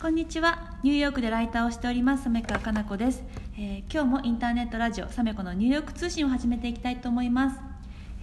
こんにちは。ニューヨークでライターをしております。鮫川かな子です、えー今日もインターネットラジオサメコのニューヨーク通信を始めていきたいと思います、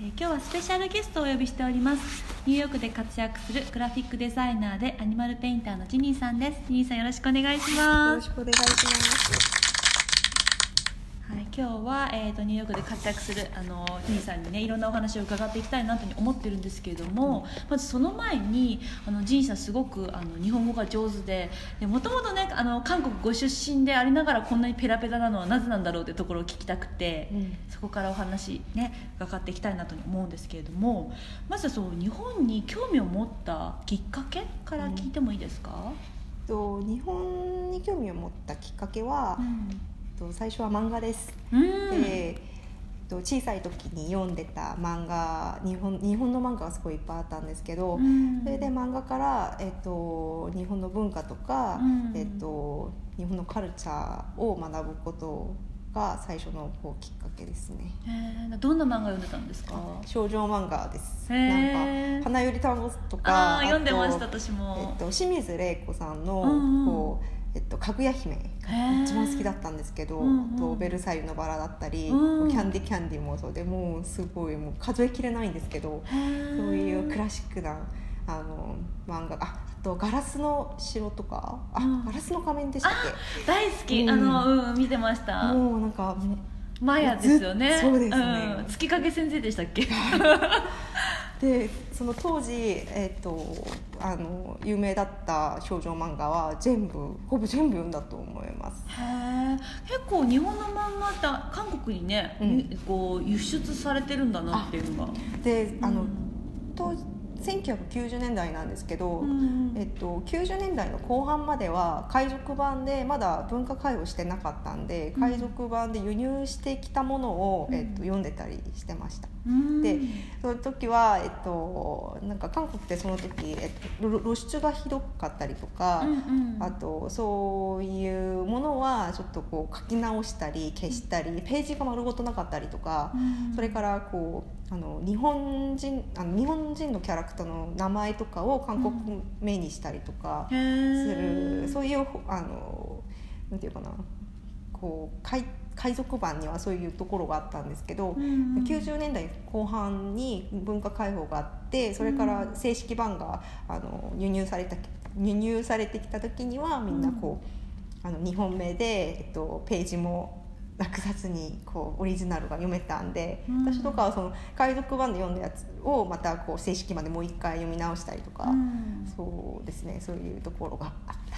えー今日はスペシャルゲストをお呼びしております。ニューヨークで活躍するグラフィックデザイナーでアニマルペインターのジニーさんです。ジニーさんよろしくお願いします。よろしくお願いします。はい、今日は、えー、とニューヨークで活躍するあのジニーさんにねいろんなお話を伺っていきたいなと思ってるんですけれども、まずその前にあのジニーさんすごくあの日本語が上手でもともとねあの韓国ご出身でありながらこんなにペラペラなのはなぜなんだろうというところを聞きたくて、うん。そこからお話ね伺っていきたいなと思うんですけれどもまずはそう日本に興味を持ったきっかけから聞いてもいいですか、と日本に興味を持ったきっかけは、と最初は漫画です。うん。で、と小さい時に読んでた漫画日本日本の漫画がすごいいっぱいあったんですけど、うん。それで漫画から、えっと日本の文化とか、うん。えっと日本のカルチャーを学ぶことが最初のこうきっかけですね。えー。どんな漫画読んでたんですか？少女漫画です。なんか花より団子とあか、ー読んでまとした私も、えっと、清水玲子さんの、うんうん。こうえっと、かぐや姫が一番好きだったんですけど、うんうん。あとベルサイユのバラだったり、うん。キャンディキャンディもそうでもうすごいもう数えきれないんですけど、そういうクラシックなあの漫画がああと「ガラスの城」とかあ、うん。ガラスの仮面でしたっ大好き、うん。あのうん見てましけた。もうなんかマヤですよね。そうですね。ん、月影先生でしたっけ？でその当時、えっとあの有名だった少女漫画は全部ほぼ全部読んだと思います。へえ結構日本の漫画って韓国にね、うん。ゆこう輸出されてるんだなっていうのが。であの、うん。当1990年代なんですけど、うんえっと、90年代の後半までは海賊版でまだ文化開放してなかったんでうん。海賊版で輸入してきたものを、うん。えっと、読んでたりしてました。うん。でその時は、えっと、なんか韓国ってその時、えっと、露露出がひどかったりとか、うんうん。あとそういうものはちょっとこう書き直したり消したりページが丸ごとなかったりとか、うん。それからこうあの日本人あの日本人のキャラクターの名前とかを韓国名にしたりとかへすーる、そういうあのなんていうかな。こう海海賊版にはそういうところがあったんですけど、うんうん90年代後半に文化開放があってそれから正式版があの輸入された輸入されてきた時にはみんなこう、あの日本名で、えっと、ページも落札にこうオリジナルが読めたんで、うん私とかはその海賊版で読んだやつをまたこう正式までもう一回読み直したりとか、うんそうですねそういうところがあった。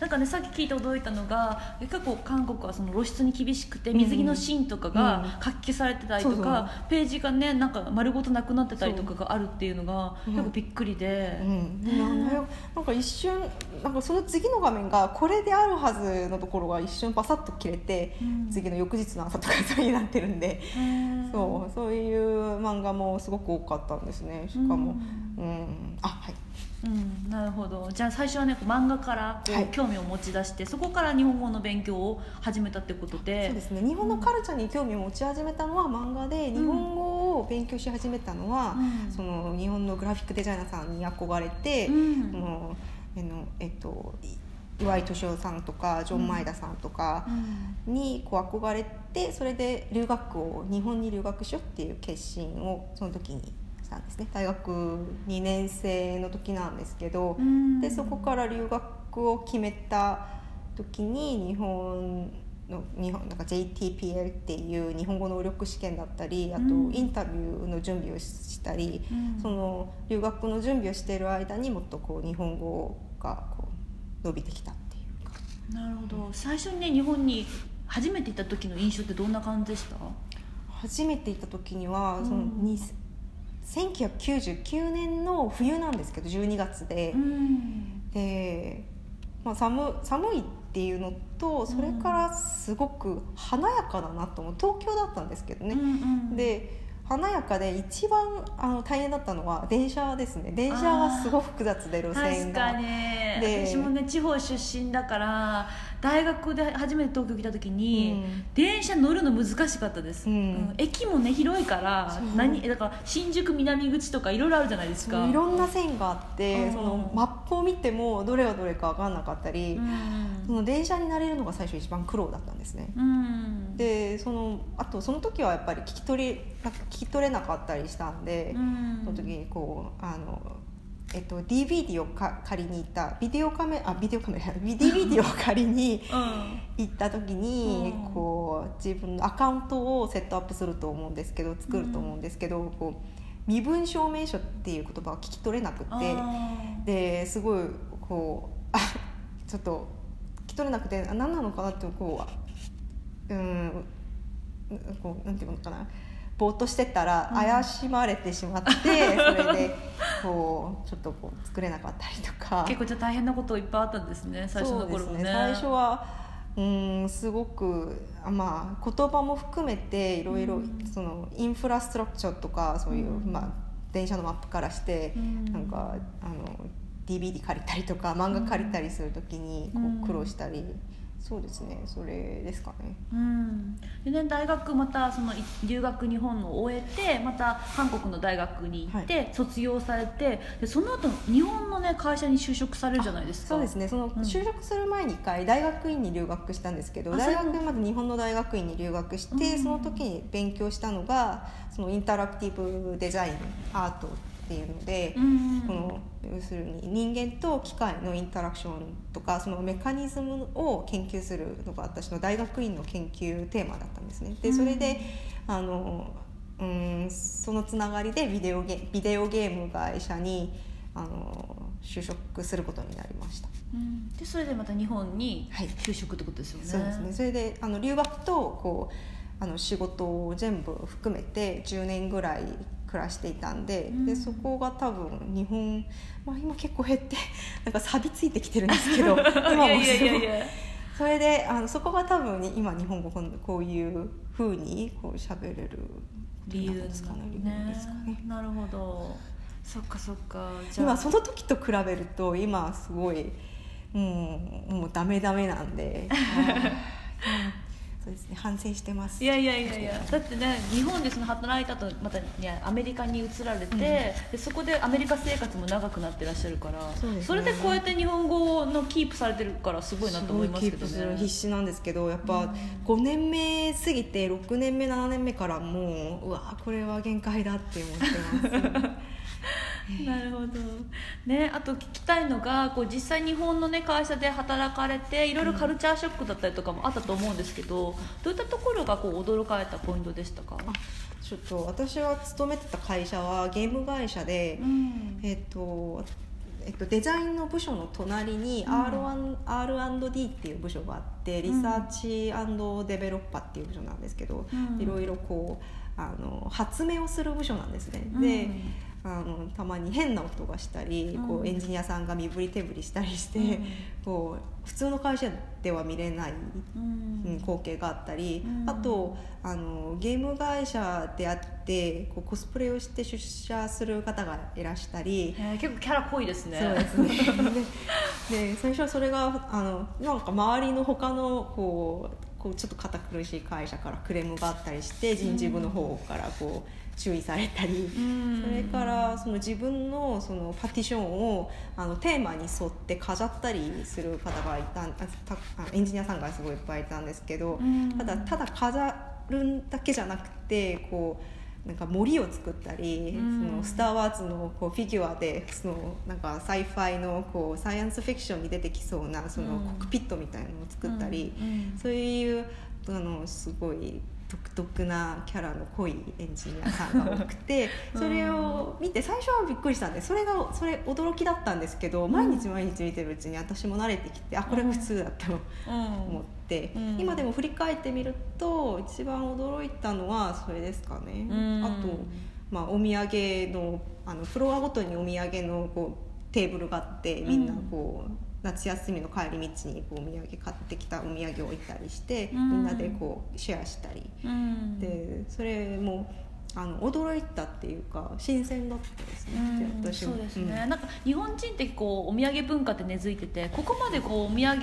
なんかねさっき聞いて驚いたのが結構韓国はその露出に厳しくて水着のシーンとかうんが書き消されてたりとか、ページがねなんか丸ごとなくなってたりとかがあるっていうのが結構びっくりで、うん、なんか一瞬なんかその次の画面がこれであるはずのところが一瞬パサッと切れて、うん。次の翌日の朝とかそうになってるんで、そう。そういう漫画もすごく多かったんですね。しかも。ううん、あはいうん、なるほど。じゃあ最初はね漫画からこう、はい。興味を持ち出してそこから日本語の勉強を始めたってことで。そうですね。日本のカルチャーに興味を持ち始めたのは漫画で、日本語を勉強し始めたのは、うん。その日本のグラフィックデザイナーさんに憧れて、うん。そのえのえっとい岩井敏夫さんとかジョン・マイダさんとか、うん。にこう憧れてそれで留学を日本に留学しようっていう決心をその時にしたんですね。大学2年生の時なんですけど、うん。でそこから留学を決めた時に日本の日本なんか JTPL っていう日本語能力試験だったりあとうん。インタビューの準備をしたり、うん。その留学の準備をしている間にもっとこう日本語がこう伸びてきたっていうか。なるほど。最初にね日本に初めて行った時の印象ってどんな感じでした？初めて行った時には、うん。そのに1999年の冬なんですけど12月で、ん。で、まあ、寒寒いっていうのとそれからすごく華やかだなと思う。東京だったんですけどね、で華やかで一番あの大変だったのは電車ですね。電車がすごく複雑で路線が。確かに。で私もね地方出身だから大学で初めて東京来た時に、うん。電車乗るの難しかったです、うん。駅もね広いから何だから新宿南口とかいろいろあるじゃないですか。いろんな線があって、うん。そのマップを見てもどれがどれか分かんなかったり、その電車に慣れるのが最初一番苦労だったんですね。でそのあとその時はやっぱり聞き取りなんか聞き取れなかったりしたんで、うん。その時にこうあの、えっと、DVD をか借りに行ったビデオカメあビデオカメ ラ DVD を借りにうん。行った時に、うん。こう自分のアカウントをセットアップすると思うんですけど作ると思うんですけど、こう身分証明書っていう言葉を聞き取れなくてですごいこうあちょっと聞き取れなくてあ何なのかなってこううんこうなんていうのかなぼーっとしてたらうん。怪しまれてしまって、それでこうちょっとこう作れなかったりとか。結構じゃあ大変なこといっぱいあったんですね最初の頃もね。そうですね。最初はうんすごくあまあ言葉も含めていろいろうん。そのインフラストラクチャーとかそういう、うん。まあ、電車のマップからして、うん。なんかあの DVD 借りたりとか漫画借りたりするときにこうん。う苦労したり、そうですねそれですかね。うん。でね大学またそのい留学日本を終えてまた韓国の大学に行って、卒業されてでその後日本のね会社に就職されるじゃないですか。そうですね。そのん。就職する前に一回大学院に留学したんですけど、あ大学まず日本の大学院に留学して、うん。その時に勉強したのがそのインタラクティブデザインアートっていうので、うんこの要するに人間と機械のインタラクションとかそのメカニズムを研究するのが私の大学院の研究テーマだったんですね。でそれで、あのうんそのつながりでビデオゲビデオゲーム会社にあの就職することになりました。うん。でそれでまた日本にはい。就職ってことですよね、そうですね。それであの留学とこうあの仕事を全部含めて10年ぐらい暮らしていたんで,、うん。でそこが多分日本、まあ、今結構減って なんか錆びついてきてるんですけど 今もすごい。それであのそこが多分に今日本語こういうふうにこう喋れる理由ですかねねですかね。なるほど。そっかそっか。じゃあ。今その時と比べると今すごいもうもうダメダメなんで、そうですね。反省してます。いやいやいやいやだってね日本でその働いたとまた、ね、アメリカに移られて、でそこでアメリカ生活も長くなってらっしゃるからそね。れでこうやって日本語のキープされてるからすごいなと思いますけどすごいキープするね必死なんですけどやっうん。ぱ5年目過ぎて6年目7年目からもううわこれは限界だって思ってますなるほど、ね、あと聞きたいのがこう実際日本の、ね、会社で働かれていろいろカルチャーショックだったりとかもあったと思うんですけどどういったところがこう驚かれたポイントでしたか、あちょっと私は勤めてた会社はゲーム会社で、うん。えっとえっと、デザインの部署の隣にうん。R1、R&D っていう部署があってリサーチデベロッパーっていう部署なんですけど、うん。いろいろこうあの発明をする部署なんですね。うん。であのたまに変な音がしたり、こううんエンジニアさんが身振り手振りしたりして、うん。こう普通の会社では見れない、うん。うん光景があったり、うん。あとあのゲーム会社であってこうコスプレをして出社する方がいらしたり。えー結構キャラ濃いですね。そうですね。でで最初はそれがあのなんか周りの他のこうこうちょっと堅苦しい会社からクレームがあったりして人事部の方からこう注意されたり、うん。それからその自分のそのパティションをあのテーマに沿って飾ったりする方がいたエンジニアさんがすごいいっぱいいたんですけど、うん。ただただ飾るだけじゃなくてこうなんか森を作ったり、うん。そのスター・ワーズのこうフィギュアでそのなんか sci-fi のこうサイエンスフィクションに出てきそうなそのうん。コックピットみたいなのを作ったり、うんうん。そういうあのすごい独特なキャラの濃いエンジニアさんが多くて うん。それを見て最初はびっくりしたんでそれがそれ驚きだったんですけど毎日毎日見てるうちに私も慣れてきてあこれが普通だと思って、うん。今でも振り返ってみると一番驚いたのはそれですかね。うん。あとまあ、お土産のあのフロアごとにお土産のこうテーブルがあってみんなこう、夏休みの帰り道にこうお土産買ってきたお土産を置いたりして、うん。みんなでこうシェアしたり、うん。でそれもあの驚いたっていうか新鮮だったですね、うん私も。そうですね、うん。なんか日本人ってこうお土産文化って根付いててここまでこうお土産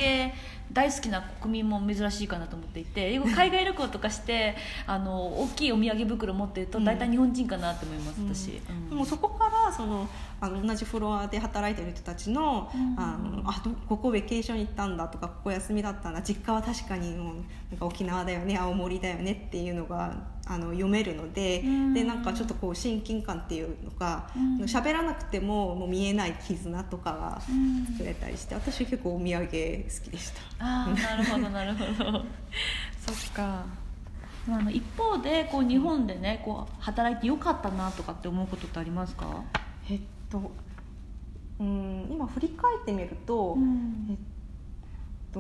大好きな国民も珍しいかなと思っていて海外旅行とかして あの大きいお土産袋持ってるとうん大体日本人かなって思います、私、うん。でもそこからそのあの同じフロアで働いてる人たちの,、うん。あのあどここベケーションに行ったんだとかここ休みだったんだ実家は確かにもうなんか沖縄だよね青森だよねっていうのがあの読めるので,、うん。でなんかちょっとこう親近感っていうのがうん。喋、らなくてももう見えない絆とかがうん。作れたりして私結構お土産好きでした。ああなるほどなるほど。そっか。まああの一方でこう日本でねこう働いてよかったなとかって思うことってありますか、とうん今振り返ってみると、ん。えっと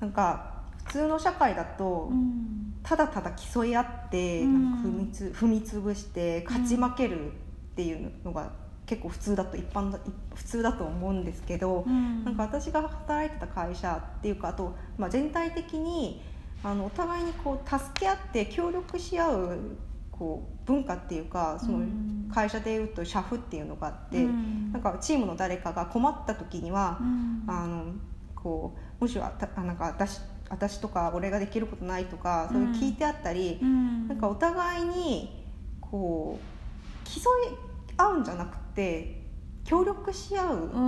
なんか普通の社会だと、うん。ただただ競い合って、うん。踏みつ踏み潰して勝ち負けるっていうのが結構普通だと一般だ普通だと思うんですけど、うん。なんか私が働いてた会社っていうかあと、まあ、全体的にあのお互いにこう助け合って協力し合うこう文化っていうかそのうん会社でいうと社風っていうのがあって、うん。なんかチームの誰かが困った時には、うん。あのこうもしはたあなんか私私とか俺ができることないとかそういう聞いてあったり、うん。なんかお互いにこう競い合うんじゃなくて協力し合ううっ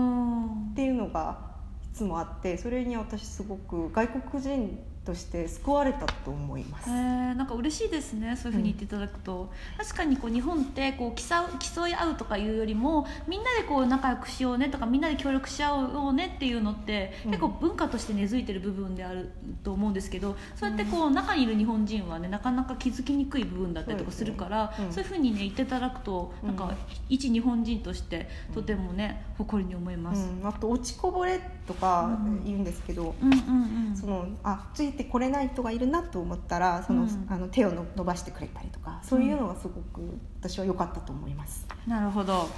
んていうのがいつもあってそれに私すごく外国人として救われたと思います。へえなんか嬉しいですねそういうふうに言っていただくと、確かにこう日本ってこう競う競い合うとかいうよりもみんなでこう仲良くしようねとかみんなで協力し合おうねっていうのって、うん。結構文化として根付いてる部分であると思うんですけどそうやってこう中にいる日本人はねなかなか気づきにくい部分だったりとかするからそう,、ねうん。いうふうにね言っていただくとなんか一日本人としてとてもね誇りに思います。うん、あと落ちこぼれとかうん。言うんですけど、うんうんうん。そのあついてこれない人がいるなと思ったらその、うんあの手をの伸ばしてくれたりとかそういうのがすごく私は良かったと思います。なるほど